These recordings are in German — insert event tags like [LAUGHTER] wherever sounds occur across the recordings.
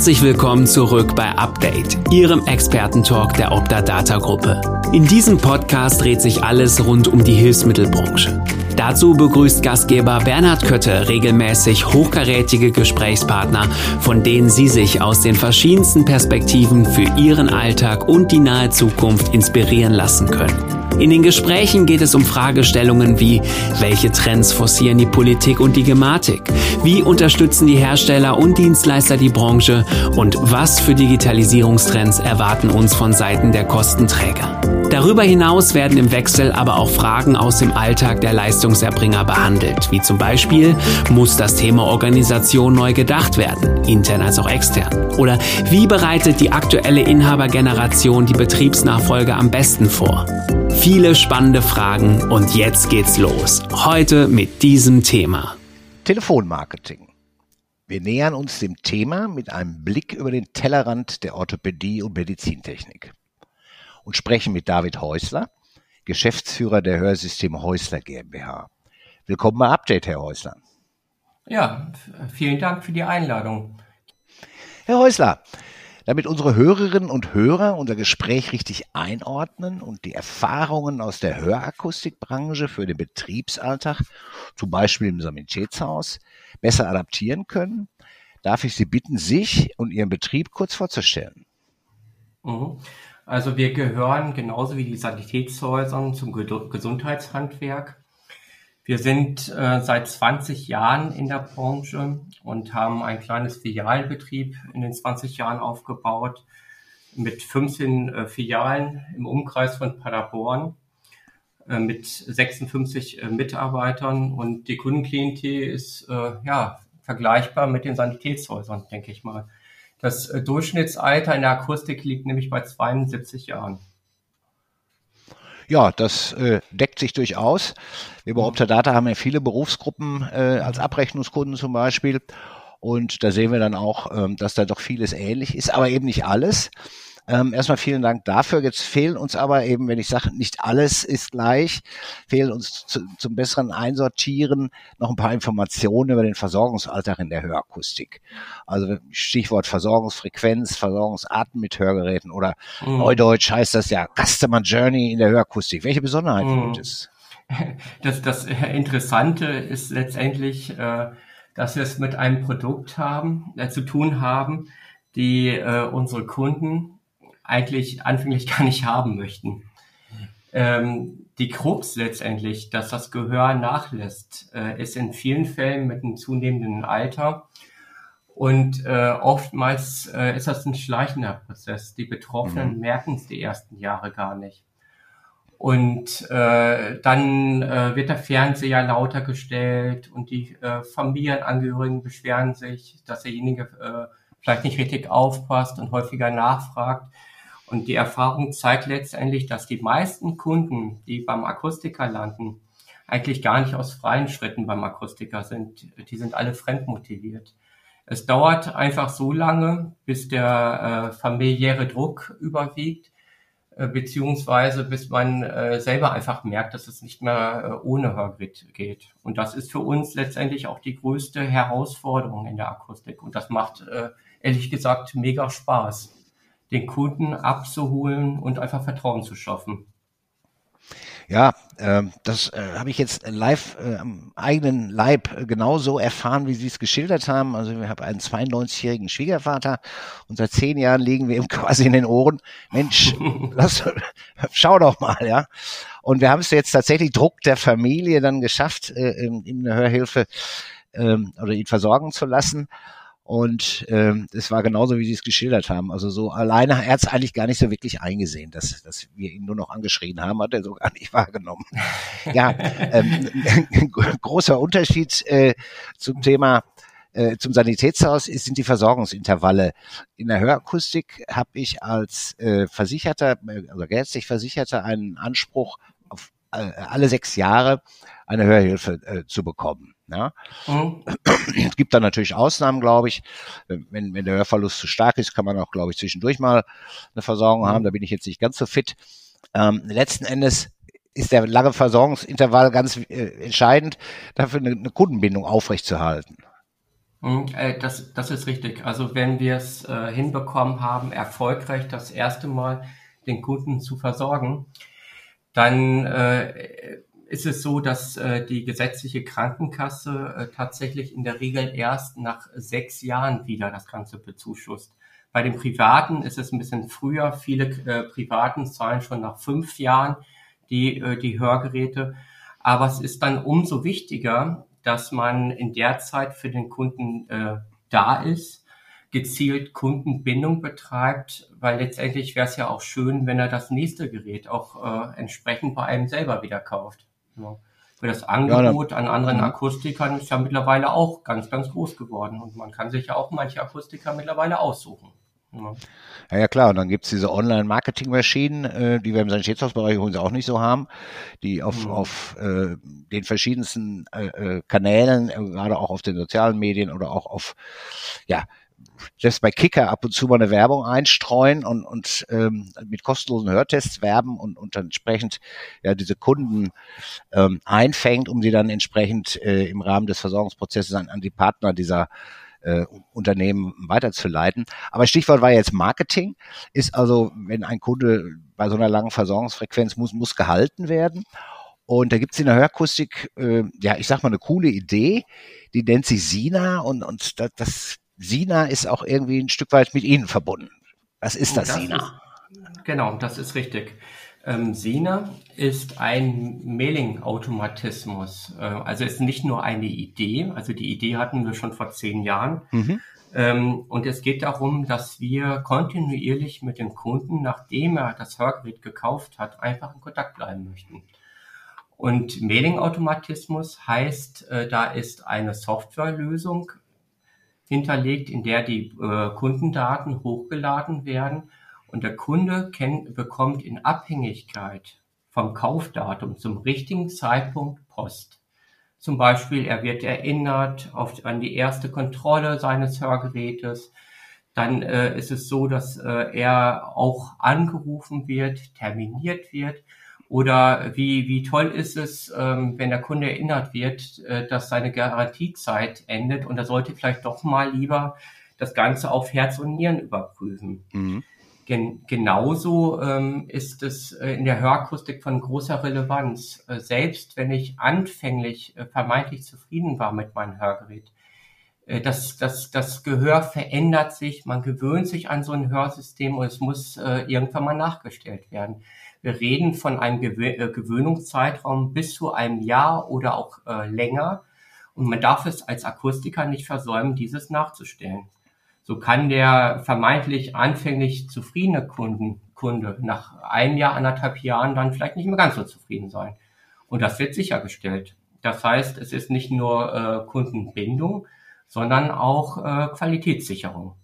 Herzlich willkommen zurück bei Update, Ihrem Expertentalk der Opta Data Gruppe. In diesem Podcast dreht sich alles rund um die Hilfsmittelbranche. Dazu begrüßt Gastgeber Bernhard Kötte regelmäßig hochkarätige Gesprächspartner, von denen Sie sich aus den verschiedensten Perspektiven für Ihren Alltag und die nahe Zukunft inspirieren lassen können. In den Gesprächen geht es um Fragestellungen wie, welche Trends forcieren die Politik und die Gematik? Wie unterstützen die Hersteller und Dienstleister die Branche? Und was für Digitalisierungstrends erwarten uns von Seiten der Kostenträger? Darüber hinaus werden im Wechsel aber auch Fragen aus dem Alltag der Leistungserbringer behandelt, wie zum Beispiel, muss das Thema Organisation neu gedacht werden, intern als auch extern? Oder wie bereitet die aktuelle Inhabergeneration die Betriebsnachfolge am besten vor? Viele spannende Fragen und jetzt geht's los. Heute mit diesem Thema. Telefonmarketing. Wir nähern uns dem Thema mit einem Blick über den Tellerrand der Orthopädie und Medizintechnik und sprechen mit David Häusler, Geschäftsführer der Hörsystem Häusler GmbH. Willkommen bei Update, Herr Häusler. Ja, vielen Dank für die Einladung. Herr Häusler, damit unsere Hörerinnen und Hörer unser Gespräch richtig einordnen und die Erfahrungen aus der Hörakustikbranche für den Betriebsalltag, zum Beispiel im Sanitätshaus, besser adaptieren können, darf ich Sie bitten, sich und Ihren Betrieb kurz vorzustellen. Mhm. Also wir gehören genauso wie die Sanitätshäuser zum Gesundheitshandwerk. Wir sind äh, seit 20 Jahren in der Branche und haben ein kleines Filialbetrieb in den 20 Jahren aufgebaut mit 15 äh, Filialen im Umkreis von Paderborn äh, mit 56 äh, Mitarbeitern und die Kundenklientel ist äh, ja vergleichbar mit den Sanitätshäusern, denke ich mal. Das Durchschnittsalter in der Akustik liegt nämlich bei 72 Jahren. Ja, das äh, deckt sich durchaus. Wir bei Optadata haben ja viele Berufsgruppen äh, als Abrechnungskunden zum Beispiel. Und da sehen wir dann auch, ähm, dass da doch vieles ähnlich ist, aber eben nicht alles. Ähm, erstmal vielen Dank dafür. Jetzt fehlen uns aber eben, wenn ich sage, nicht alles ist gleich, fehlen uns zu, zum besseren Einsortieren noch ein paar Informationen über den Versorgungsalltag in der Hörakustik. Also Stichwort Versorgungsfrequenz, Versorgungsarten mit Hörgeräten oder mhm. Neudeutsch heißt das ja Customer Journey in der Hörakustik. Welche Besonderheiten mhm. gibt es? [LAUGHS] Das, das Interessante ist letztendlich, äh, dass wir es mit einem Produkt haben, äh, zu tun haben, die äh, unsere Kunden eigentlich anfänglich [LAUGHS] gar nicht haben möchten. Ähm, die Krux letztendlich, dass das Gehör nachlässt, äh, ist in vielen Fällen mit einem zunehmenden Alter. Und äh, oftmals äh, ist das ein schleichender Prozess. Die Betroffenen mhm. merken es die ersten Jahre gar nicht. Und äh, dann äh, wird der Fernseher lauter gestellt und die äh, Familienangehörigen beschweren sich, dass derjenige vielleicht nicht richtig aufpasst und häufiger nachfragt. Und die Erfahrung zeigt letztendlich, dass die meisten Kunden, die beim Akustiker landen, eigentlich gar nicht aus freien Schritten beim Akustiker sind. Die sind alle fremdmotiviert. Es dauert einfach so lange, bis der äh, familiäre Druck überwiegt, äh, beziehungsweise bis man äh, selber einfach merkt, dass es nicht mehr äh, ohne Hörgerät geht. Und das ist für uns letztendlich auch die größte Herausforderung in der Akustik. Und das macht äh, ehrlich gesagt mega Spaß den Kunden abzuholen und einfach Vertrauen zu schaffen. Ja, äh, das äh, habe ich jetzt live äh, am eigenen Leib äh, genauso erfahren, wie Sie es geschildert haben. Also wir haben einen 92-jährigen Schwiegervater und seit zehn Jahren liegen wir ihm [LAUGHS] quasi in den Ohren. Mensch, [LAUGHS] lass, schau doch mal, ja. Und wir haben es jetzt tatsächlich Druck der Familie dann geschafft, äh, ihm eine Hörhilfe äh, oder ihn versorgen zu lassen. Und ähm, es war genauso, wie Sie es geschildert haben. Also so alleine, er hat es eigentlich gar nicht so wirklich eingesehen, dass, dass wir ihn nur noch angeschrien haben, hat er so gar nicht [LAUGHS] wahrgenommen. ja, ähm, [LAUGHS] großer Unterschied äh, zum Thema äh, zum Sanitätshaus sind die Versorgungsintervalle. In der Hörakustik habe ich als äh, Versicherter, also gesetzlich Versicherter, einen Anspruch auf äh, alle sechs Jahre eine Hörhilfe äh, zu bekommen. Ja. Mhm. Es gibt dann natürlich Ausnahmen, glaube ich. Wenn, wenn der Hörverlust zu stark ist, kann man auch, glaube ich, zwischendurch mal eine Versorgung mhm. haben. Da bin ich jetzt nicht ganz so fit. Ähm, letzten Endes ist der lange Versorgungsintervall ganz äh, entscheidend, dafür eine, eine Kundenbindung aufrechtzuerhalten. Hm, äh, das, das ist richtig. Also wenn wir es äh, hinbekommen haben, erfolgreich das erste Mal den Kunden zu versorgen, dann äh, ist es so, dass äh, die gesetzliche Krankenkasse äh, tatsächlich in der Regel erst nach sechs Jahren wieder das Ganze bezuschusst. Bei den Privaten ist es ein bisschen früher. Viele äh, Privaten zahlen schon nach fünf Jahren die, äh, die Hörgeräte. Aber es ist dann umso wichtiger, dass man in der Zeit für den Kunden äh, da ist, gezielt Kundenbindung betreibt, weil letztendlich wäre es ja auch schön, wenn er das nächste Gerät auch äh, entsprechend bei einem selber wieder kauft. Für das Angebot ja, an anderen. Akustikern ist ja mittlerweile auch ganz, ganz groß geworden und man kann sich ja auch manche Akustiker mittlerweile aussuchen. Ja. ja, ja klar. Und dann gibt's diese Online-Marketing-Maschinen, äh, die wir im Sanitätshausbereich übrigens auch nicht so haben, die auf, mhm. auf äh, den verschiedensten äh, äh, Kanälen, äh, gerade auch auf den sozialen Medien oder auch auf ja, selbst bei Kicker ab und zu mal eine Werbung einstreuen und, und ähm, mit kostenlosen Hörtests werben und, und dann entsprechend ja diese Kunden ähm, einfängt, um sie dann entsprechend äh, im Rahmen des Versorgungsprozesses an, an die Partner dieser äh, Unternehmen weiterzuleiten. Aber Stichwort war jetzt Marketing, ist also, wenn ein Kunde bei so einer langen Versorgungsfrequenz muss, muss gehalten werden. Und da gibt's in der Hörakustik, äh, ja, ich sag mal, eine coole Idee, die nennt sich Sina und, und das, das Sina ist auch irgendwie ein Stück weit mit Ihnen verbunden. Was ist das, das Sina? Ist, genau, das ist richtig. Ähm, Sina ist ein Mailing-Automatismus. Äh, also ist nicht nur eine Idee, also die Idee hatten wir schon vor zehn Jahren. Mhm. Ähm, und es geht darum, dass wir kontinuierlich mit dem Kunden, nachdem er das Hörgerät gekauft hat, einfach in Kontakt bleiben möchten. Und Mailing-Automatismus heißt, äh, da ist eine Softwarelösung hinterlegt, in der die äh, Kundendaten hochgeladen werden und der Kunde bekommt in Abhängigkeit vom Kaufdatum zum richtigen Zeitpunkt Post. Zum Beispiel, er wird erinnert auf, an die erste Kontrolle seines Hörgerätes. Dann äh, ist es so, dass äh, er auch angerufen wird, terminiert wird oder wie, wie toll ist es, ähm, wenn der Kunde erinnert wird, äh, dass seine Garantiezeit endet und er sollte vielleicht doch mal lieber das Ganze auf Herz und Nieren überprüfen. Mhm. Gen genauso ähm, ist es äh, in der Hörakustik von großer Relevanz. Äh, selbst wenn ich anfänglich äh, vermeintlich zufrieden war mit meinem Hörgerät, äh, das, das, das Gehör verändert sich, man gewöhnt sich an so ein Hörsystem und es muss äh, irgendwann mal nachgestellt werden. Wir reden von einem äh, Gewöhnungszeitraum bis zu einem Jahr oder auch äh, länger. Und man darf es als Akustiker nicht versäumen, dieses nachzustellen. So kann der vermeintlich anfänglich zufriedene Kunden, Kunde nach einem Jahr, anderthalb Jahren dann vielleicht nicht mehr ganz so zufrieden sein. Und das wird sichergestellt. Das heißt, es ist nicht nur äh, Kundenbindung, sondern auch äh, Qualitätssicherung.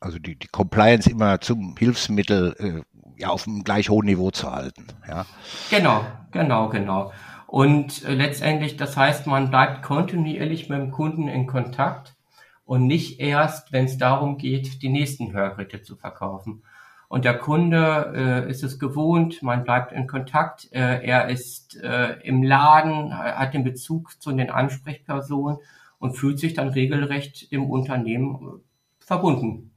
Also die, die Compliance immer zum Hilfsmittel äh, ja auf einem gleich hohen Niveau zu halten. Ja. Genau, genau, genau. Und äh, letztendlich, das heißt, man bleibt kontinuierlich mit dem Kunden in Kontakt und nicht erst, wenn es darum geht, die nächsten Hörgeräte zu verkaufen. Und der Kunde äh, ist es gewohnt, man bleibt in Kontakt, äh, er ist äh, im Laden, hat den Bezug zu den Ansprechpersonen und fühlt sich dann regelrecht im Unternehmen äh, verbunden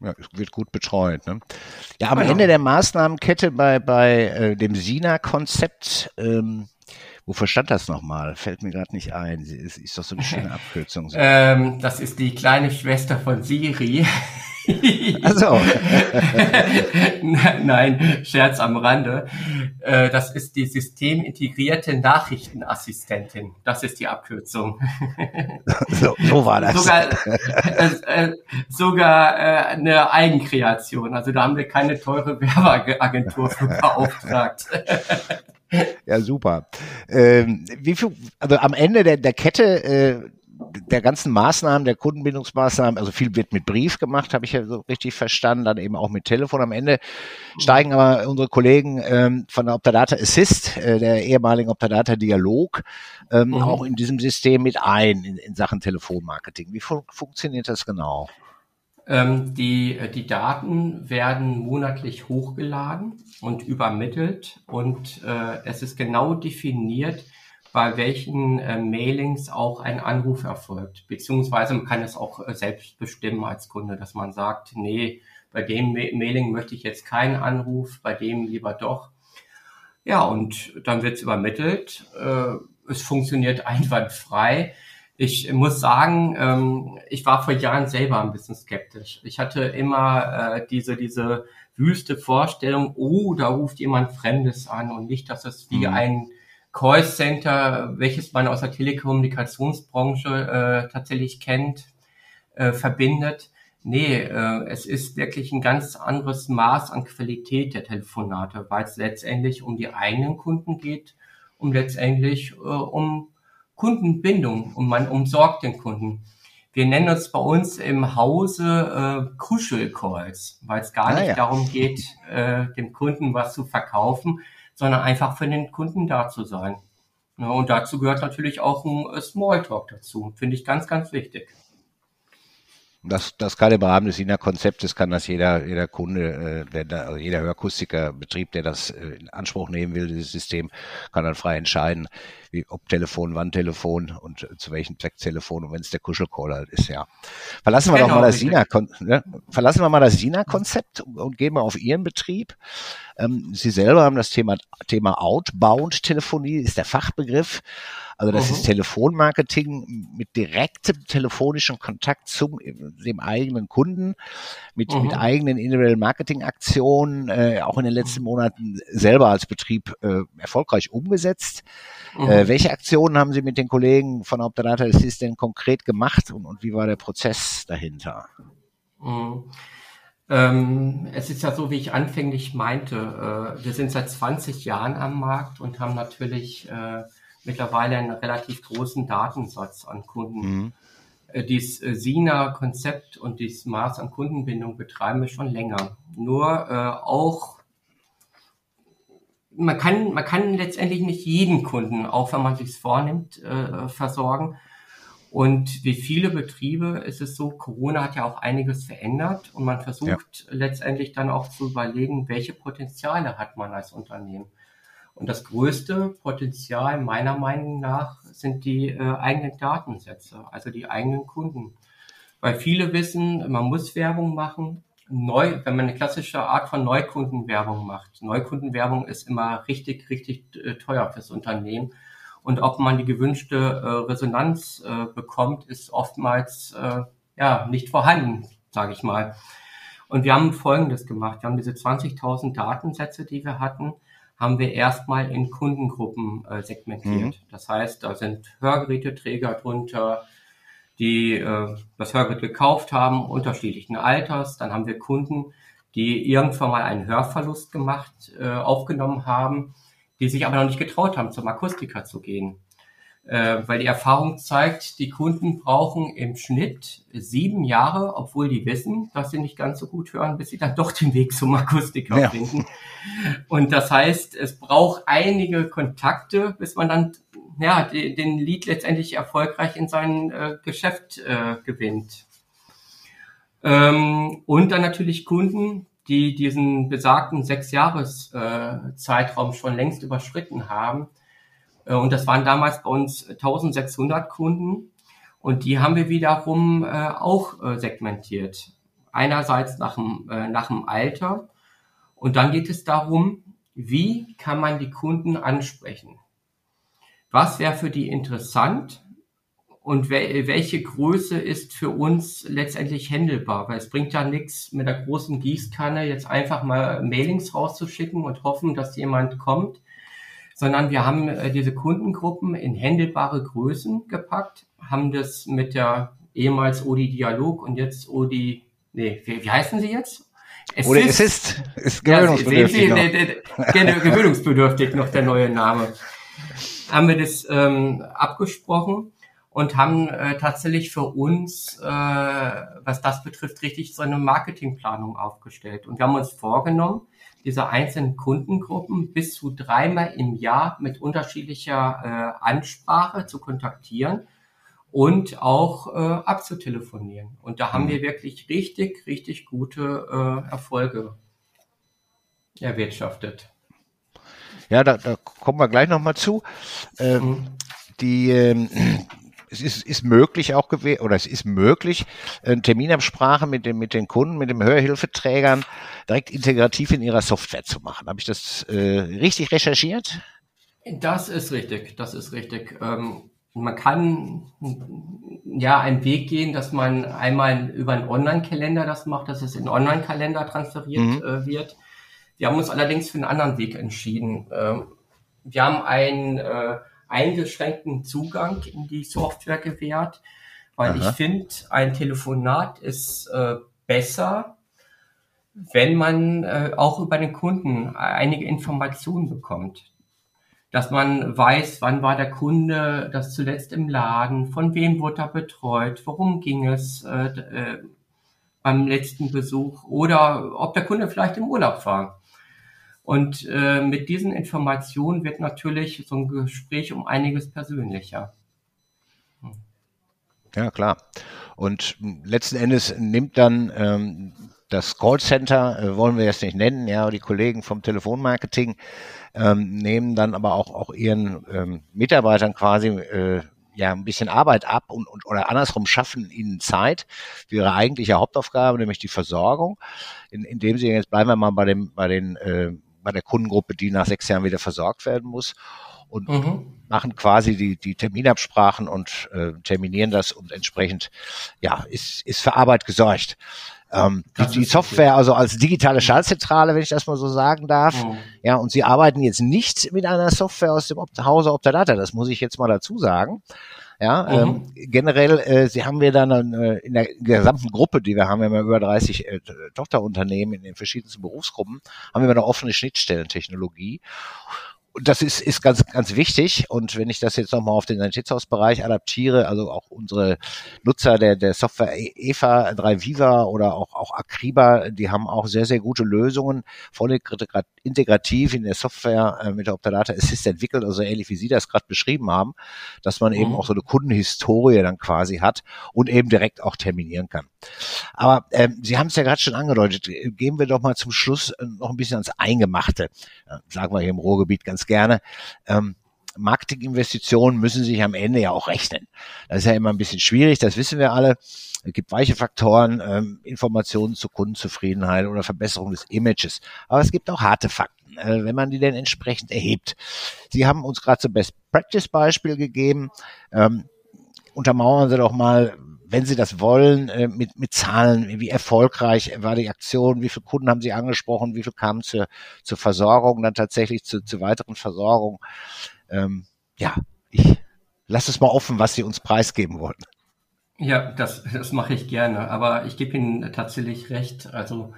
ja, wird gut betreut. Ne? Ja, am genau. Ende der Maßnahmenkette bei, bei äh, dem SINA-Konzept, ähm, wofür stand das nochmal? Fällt mir gerade nicht ein. Ist, ist doch so eine schöne [LAUGHS] Abkürzung. Ähm, das ist die kleine Schwester von Siri. [LAUGHS] Also. [LAUGHS] Nein, Scherz am Rande. Äh, das ist die systemintegrierte Nachrichtenassistentin. Das ist die Abkürzung. [LAUGHS] So, so war das. Sogar, äh, äh, sogar äh, eine Eigenkreation. Also da haben wir keine teure Werbeagentur für beauftragt. [LAUGHS] Ja, super. Ähm, wie viel, also am Ende der, der Kette äh, der ganzen Maßnahmen, der Kundenbindungsmaßnahmen, also viel wird mit Brief gemacht, habe ich ja so richtig verstanden, dann eben auch mit Telefon. Am Ende steigen aber unsere Kollegen ähm, von der Optadata Assist, äh, der ehemaligen Optadata Dialog, ähm, mhm. auch in diesem System mit ein in, in Sachen Telefonmarketing. Wie fun funktioniert das genau? Ähm, die, äh, die Daten werden monatlich hochgeladen und übermittelt und äh, es ist genau definiert, bei welchen äh, Mailings auch ein Anruf erfolgt. Beziehungsweise man kann es auch äh, selbst bestimmen als Kunde, dass man sagt, nee, bei dem Ma Mailing möchte ich jetzt keinen Anruf, bei dem lieber doch. Ja, und dann wird es übermittelt. Äh, es funktioniert [LAUGHS] einwandfrei. Ich muss sagen, ähm, ich war vor Jahren selber ein bisschen skeptisch. Ich hatte immer äh, diese, diese wüste Vorstellung, oh, da ruft jemand Fremdes an und nicht, dass es wie mhm. ein Callcenter, welches man aus der Telekommunikationsbranche äh, tatsächlich kennt, äh, verbindet. Nee, äh, es ist wirklich ein ganz anderes Maß an Qualität der Telefonate, weil es letztendlich um die eigenen Kunden geht, um letztendlich äh, um Kundenbindung und man umsorgt den Kunden. Wir nennen uns bei uns im Hause äh, Kuschelcalls, weil es gar ah, nicht ja. darum geht, äh, dem Kunden was zu verkaufen, sondern einfach für den Kunden da zu sein. Ja, und dazu gehört natürlich auch ein äh, Smalltalk dazu. Finde ich ganz, ganz wichtig. Das, das kann im Rahmen des INA-Konzeptes kann das jeder, jeder Kunde, äh, der also jeder Hörakustikerbetrieb, der das äh, in Anspruch nehmen will, dieses System, kann dann frei entscheiden, wie, ob Telefon, wann Telefon und zu welchem Zweck Telefon und wenn es der Kuschelcall halt ist, ja. Verlassen wir genau, doch mal das SINA, ne? verlassen wir mal das SINA-Konzept und, gehen wir auf Ihren Betrieb. Ähm, Sie selber haben das Thema, Thema Outbound-Telefonie, ist der Fachbegriff. Also das mhm. ist Telefonmarketing mit direktem telefonischen Kontakt zum dem eigenen Kunden, mit, mhm. mit eigenen individuellen Marketingaktionen, äh, auch in den letzten mhm. Monaten selber als Betrieb äh, erfolgreich umgesetzt. Mhm. Äh, welche Aktionen haben Sie mit den Kollegen von Optadata Assist denn konkret gemacht und, und wie war der Prozess dahinter? Mhm. Ähm, es ist ja so, wie ich anfänglich meinte, äh, wir sind seit 20 Jahren am Markt und haben natürlich äh, mittlerweile einen relativ großen Datensatz an Kunden. Mhm. Äh, dieses äh, SINA-Konzept und dieses Maß an Kundenbindung betreiben wir schon länger. Nur äh, auch man kann, man kann letztendlich nicht jeden Kunden, auch wenn man sich vornimmt, äh, versorgen. Und wie viele Betriebe ist es so, Corona hat ja auch einiges verändert und man versucht ja. letztendlich dann auch zu überlegen, welche Potenziale hat man als Unternehmen. Und das größte Potenzial meiner Meinung nach sind die äh, eigenen Datensätze, also die eigenen Kunden. Weil viele wissen, man muss Werbung machen. Neu, wenn man eine klassische Art von Neukundenwerbung macht. Neukundenwerbung ist immer richtig, richtig äh, teuer fürs Unternehmen. Und ob man die gewünschte äh, Resonanz äh, bekommt, ist oftmals äh, ja nicht vorhanden, sage ich mal. Und wir haben Folgendes gemacht. Wir haben diese 20.000 Datensätze, die wir hatten, haben wir erstmal in Kundengruppen äh, segmentiert. Mhm. Das heißt, da sind Hörgeräteträger drunter, die äh, das Hörgerät gekauft haben, unterschiedlichen Alters. Dann haben wir Kunden, die irgendwann mal einen Hörverlust gemacht, äh, aufgenommen haben, die sich aber noch nicht getraut haben, zum Akustiker zu gehen äh, weil die Erfahrung zeigt, die Kunden brauchen im Schnitt sieben Jahre, obwohl die wissen, dass sie nicht ganz so gut hören, bis sie dann doch den Weg zum Akustiker ja. finden. Und das heißt, es braucht einige Kontakte, bis man dann ja, den Lied letztendlich erfolgreich in sein äh, Geschäft äh, gewinnt. Ähm, und dann natürlich Kunden, die diesen besagten sechs Jahres äh, schon längst überschritten haben äh, und das waren damals bei uns 1600 Kunden. Und die haben wir wiederum äh, auch äh, segmentiert. Einerseits nach dem, äh, nach dem Alter. Und dann geht es darum, wie kann man die Kunden ansprechen? Was wäre für die interessant? Und wel welche Größe ist für uns letztendlich händelbar? Weil es bringt ja nichts, mit der großen Gießkanne jetzt einfach mal Mailings rauszuschicken und hoffen, dass jemand kommt sondern wir haben äh, diese Kundengruppen in händelbare Größen gepackt, haben das mit der ehemals Odi Dialog und jetzt Odi, nee, wie, wie heißen sie jetzt? Es Oder ist, es ist, gewöhnungsbedürftig. Ja, Sie, noch. gewöhnungsbedürftig noch der neue Name. Haben wir das ähm, abgesprochen und haben äh, tatsächlich für uns, äh, was das betrifft, richtig so eine Marketingplanung aufgestellt. Und wir haben uns vorgenommen, diese einzelnen Kundengruppen bis zu dreimal im Jahr mit unterschiedlicher äh, Ansprache zu kontaktieren und auch äh, abzutelefonieren. Und da haben mhm. wir wirklich richtig, richtig gute äh, Erfolge erwirtschaftet. Ja, da, da kommen wir gleich nochmal zu. Ähm, mhm. die ähm, es ist, ist möglich auch gewesen, oder es ist möglich, eine Terminabsprache mit, dem, mit den Kunden, mit den Hörhilfeträgern direkt integrativ in ihrer Software zu machen. Habe ich das äh, richtig recherchiert? Das ist richtig, das ist richtig. Ähm, man kann ja einen Weg gehen, dass man einmal über einen Online-Kalender das macht, dass es in Online-Kalender transferiert mhm. äh, wird. Wir haben uns allerdings für einen anderen Weg entschieden. Ähm, wir haben einen äh, eingeschränkten Zugang in die Software gewährt, weil Aha. ich finde, ein Telefonat ist äh, besser, wenn man äh, auch über den Kunden einige Informationen bekommt. Dass man weiß, wann war der Kunde das zuletzt im Laden, von wem wurde er betreut, worum ging es äh, äh, beim letzten Besuch oder ob der Kunde vielleicht im Urlaub war. Und äh, mit diesen Informationen wird natürlich so ein Gespräch um einiges persönlicher. Ja, klar. Und letzten Endes nimmt dann ähm, das Callcenter, äh, wollen wir jetzt nicht nennen, ja, die Kollegen vom Telefonmarketing ähm, nehmen dann aber auch, auch ihren ähm, Mitarbeitern quasi äh, ja ein bisschen Arbeit ab und, und oder andersrum schaffen ihnen Zeit für ihre eigentliche Hauptaufgabe, nämlich die Versorgung, in, indem sie jetzt bleiben wir mal bei dem bei den äh, bei der Kundengruppe, die nach sechs Jahren wieder versorgt werden muss und mhm. machen quasi die, die Terminabsprachen und äh, terminieren das und entsprechend ja ist, ist für Arbeit gesorgt. Ähm, die, die Software also als digitale Schaltzentrale, wenn ich das mal so sagen darf. Mhm. Ja, und sie arbeiten jetzt nicht mit einer Software aus dem Hause Optadata, das muss ich jetzt mal dazu sagen. Ja, mhm. ähm, generell, äh, sie haben wir dann äh, in der gesamten Gruppe, die wir haben, wir haben ja über 30 äh, Tochterunternehmen in den verschiedensten Berufsgruppen, haben wir eine offene Schnittstellentechnologie das ist, ist ganz, ganz wichtig. Und wenn ich das jetzt nochmal auf den Sanitätshausbereich adaptiere, also auch unsere Nutzer der, der Software e-, EVA 3 Viva oder auch, auch Acriba, die haben auch sehr, sehr gute Lösungen, voll integrativ in der Software äh, mit der Optadata Assist entwickelt, also ähnlich wie Sie das gerade beschrieben haben, dass man eben mhm. auch so eine Kundenhistorie dann quasi hat und eben direkt auch terminieren kann. Aber ähm, Sie haben es ja gerade schon angedeutet, gehen wir doch mal zum Schluss äh, noch ein bisschen ans Eingemachte, sagen wir hier im Ruhrgebiet ganz gerne. Ähm, Marketinginvestitionen müssen sich am Ende ja auch rechnen. Das ist ja immer ein bisschen schwierig, das wissen wir alle. Es gibt weiche Faktoren, ähm, Informationen zur Kundenzufriedenheit oder Verbesserung des Images. Aber es gibt auch harte Fakten, äh, wenn man die denn entsprechend erhebt. Sie haben uns gerade so Best Practice Beispiel gegeben. Ähm, untermauern Sie doch mal, wenn Sie das wollen, äh, mit, mit Zahlen, wie erfolgreich war die Aktion, wie viele Kunden haben Sie angesprochen, wie viel kamen zur, zur Versorgung, dann tatsächlich zu, zu weiteren Versorgung. Ähm, ja, ich lasse es mal offen, was Sie uns preisgeben wollen. Ja, das, das mache ich gerne, aber ich gebe Ihnen tatsächlich recht. Also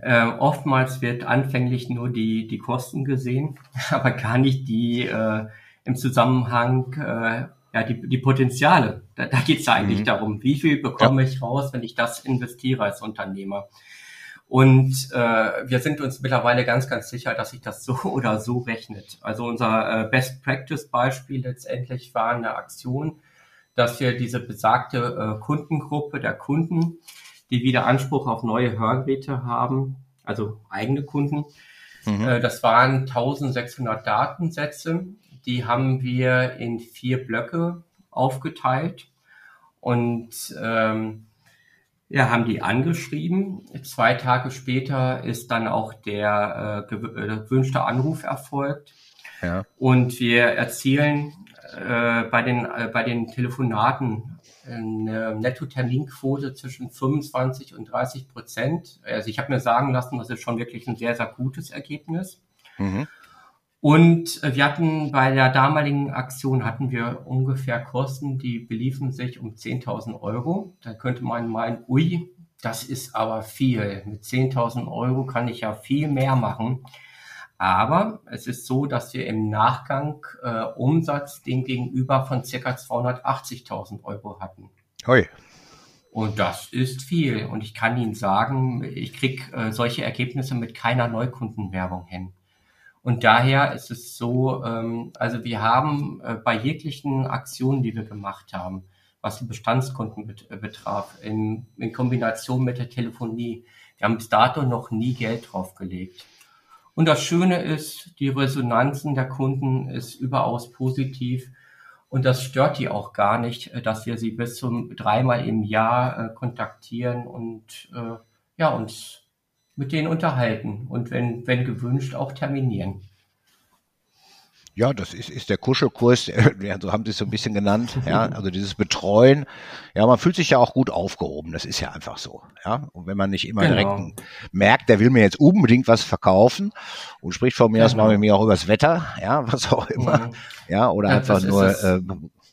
äh, oftmals wird anfänglich nur die, die Kosten gesehen, [LAUGHS] aber gar nicht die äh, im Zusammenhang äh, ja, die, die Potenziale. Da, da geht es eigentlich mhm. darum, wie viel bekomme ja. ich raus, wenn ich das investiere als Unternehmer. Und äh, wir sind uns mittlerweile ganz, ganz sicher, dass sich das so [LAUGHS] oder so rechnet. Also unser äh, Best Practice Beispiel letztendlich war eine Aktion, dass wir diese besagte äh, Kundengruppe der Kunden, die wieder Anspruch auf neue Hörgeräte haben, also eigene Kunden, mhm. äh, das waren 1600 Datensätze die haben wir in vier Blöcke aufgeteilt und ähm, ja, haben die angeschrieben. Zwei Tage später ist dann auch der äh, äh gewünschte Anruf erfolgt. Ja. Und wir erzielen äh, bei, den, äh, bei den Telefonaten eine Netto-Terminquote zwischen 25 und 30 Prozent. Also ich habe mir sagen lassen, das ist schon wirklich ein sehr, sehr gutes Ergebnis. Mhm. Und äh, wir hatten bei der damaligen Aktion hatten wir ungefähr Kosten, die beliefen sich um 10.000 Euro. Da könnte man meinen, ui, das ist aber viel. Mit 10.000 Euro kann ich ja viel mehr machen. Aber es ist so, dass wir im Nachgang äh, Umsatz dem gegenüber von circa 280.000 Euro hatten. Hoi. Und das ist viel. Und ich kann Ihnen sagen, ich krieg äh, solche Ergebnisse mit keiner Neukundenwerbung hin. Und daher ist es so, ähm, also wir haben äh, bei jeglichen Aktionen, die wir gemacht haben, was die Bestandskunden bet äh, betraf, in, in Kombination mit der Telefonie, wir haben bis dato noch nie Geld draufgelegt. Und das Schöne ist, die Resonanzen der Kunden ist überaus positiv. Und das stört die auch gar nicht, äh, dass wir sie bis zum dreimal im Jahr äh, kontaktieren und äh, ja, uns mit denen unterhalten und wenn, wenn gewünscht auch terminieren. Ja, das ist, ist der Kuschelkurs, [LAUGHS] ja, so haben sie es so ein bisschen genannt, ja, also dieses Betreuen. Ja, man fühlt sich ja auch gut aufgehoben, das ist ja einfach so, ja. Und wenn man nicht immer genau. direkt merkt, der will mir jetzt unbedingt was verkaufen und spricht von mir genau. aus mal mit mir auch übers Wetter, ja, [LAUGHS] was auch immer, mhm. ja, oder ja, einfach nur, äh,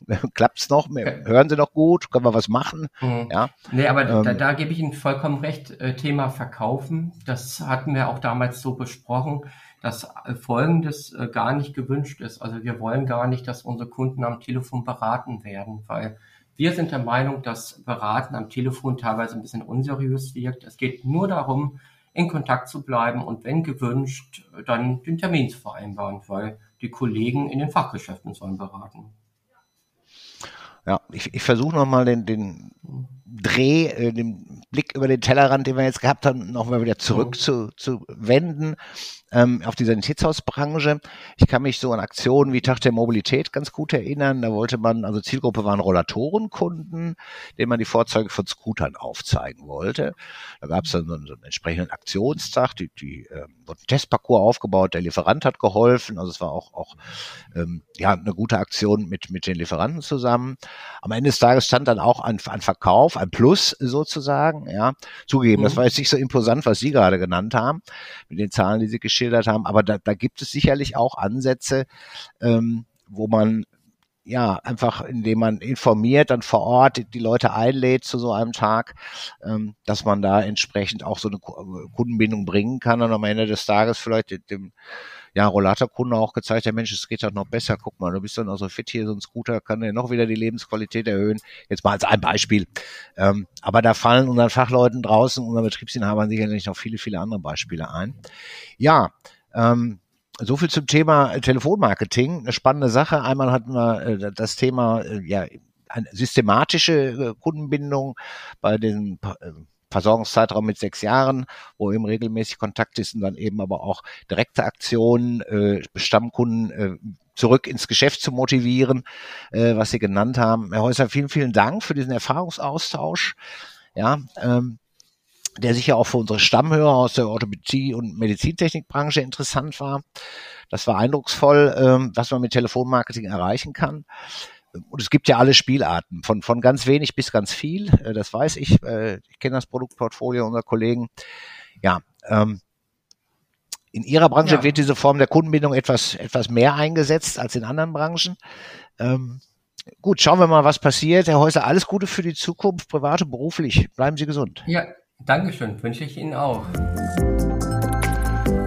[LAUGHS] klappt's noch, hören Sie noch gut, können wir was machen, mhm. ja. Nee, aber ähm, da, da gebe ich Ihnen vollkommen recht, äh, Thema Verkaufen, das hatten wir auch damals so besprochen dass äh, Folgendes äh, gar nicht gewünscht ist. Also wir wollen gar nicht, dass unsere Kunden am Telefon beraten werden, weil wir sind der Meinung, dass Beraten am Telefon teilweise ein bisschen unseriös wirkt. Es geht nur darum, in Kontakt zu bleiben und wenn gewünscht, dann den Termin zu vereinbaren, weil die Kollegen in den Fachgeschäften sollen beraten. Ja, ich, ich versuche nochmal den, den Dreh, äh, den Blick über den Tellerrand, den wir jetzt gehabt haben, nochmal wieder zurück mhm. zu, zu wenden ähm, auf die Sanitätshausbranche. Ich kann mich so an Aktionen wie Tag der Mobilität ganz gut erinnern. Da wollte man, also Zielgruppe waren Rollatorenkunden, denen man die Vorzeuge von Scootern aufzeigen wollte. Da gab es dann so einen, so einen, entsprechenden Aktionstag, die, die ähm, wurde ein Testparcours aufgebaut, der Lieferant hat geholfen. Also es war auch, auch ähm, ja, eine gute Aktion mit, mit den Lieferanten zusammen. Am Ende des Tages stand dann auch ein, ein Verkauf, ein Plus sozusagen. Ja, zugegeben, mhm. das war jetzt nicht so imposant, was Sie gerade genannt haben, mit den Zahlen, die Sie geschildert haben. Aber da, da gibt es sicherlich auch Ansätze, ähm, wo man ja, einfach indem man informiert, dann vor Ort die Leute einlädt zu so einem Tag, ähm, dass man da entsprechend auch so eine Kundenbindung bringen kann und am Ende des Tages vielleicht dem ja, Rollatorkunde auch gezeigt, der Mensch, es geht doch noch besser. Guck mal, du bist doch noch so fit hier, so ein Scooter kann ja noch wieder die Lebensqualität erhöhen. Jetzt mal als ein Beispiel. Ähm, aber da fallen unseren Fachleuten draußen, unseren Betriebsinhabern sicherlich noch viele, viele andere Beispiele ein. Ja, ähm, so viel zum Thema Telefonmarketing. Eine spannende Sache. Einmal hatten wir äh, das Thema, äh, ja, eine systematische äh, Kundenbindung bei den äh, Versorgungszeitraum mit sechs Jahren, wo eben regelmäßig Kontakt ist und dann eben aber auch direkte Aktionen, äh, Stammkunden äh, zurück ins Geschäft zu motivieren, äh, was Sie genannt haben. Herr Häuser, vielen, vielen Dank für diesen Erfahrungsaustausch. Ja, ähm, der sicher auch für unsere Stammhörer aus der Orthopädie- und Medizintechnikbranche interessant war. Das war eindrucksvoll, ähm, was man mit Telefonmarketing erreichen kann und es gibt ja alle Spielarten, von, von ganz wenig bis ganz viel, äh, das weiß ich. Ich kenne das Produktportfolio unserer Kollegen. Ja, ähm, in Ihrer Branche ja. wird diese Form der Kundenbindung etwas, etwas mehr eingesetzt als in anderen Branchen. Ähm, gut, schauen wir mal, was passiert. Herr Häuser, alles Gute für die Zukunft, privat und beruflich. Bleiben Sie gesund. Ja, Dankeschön, wünsche ich Ihnen auch.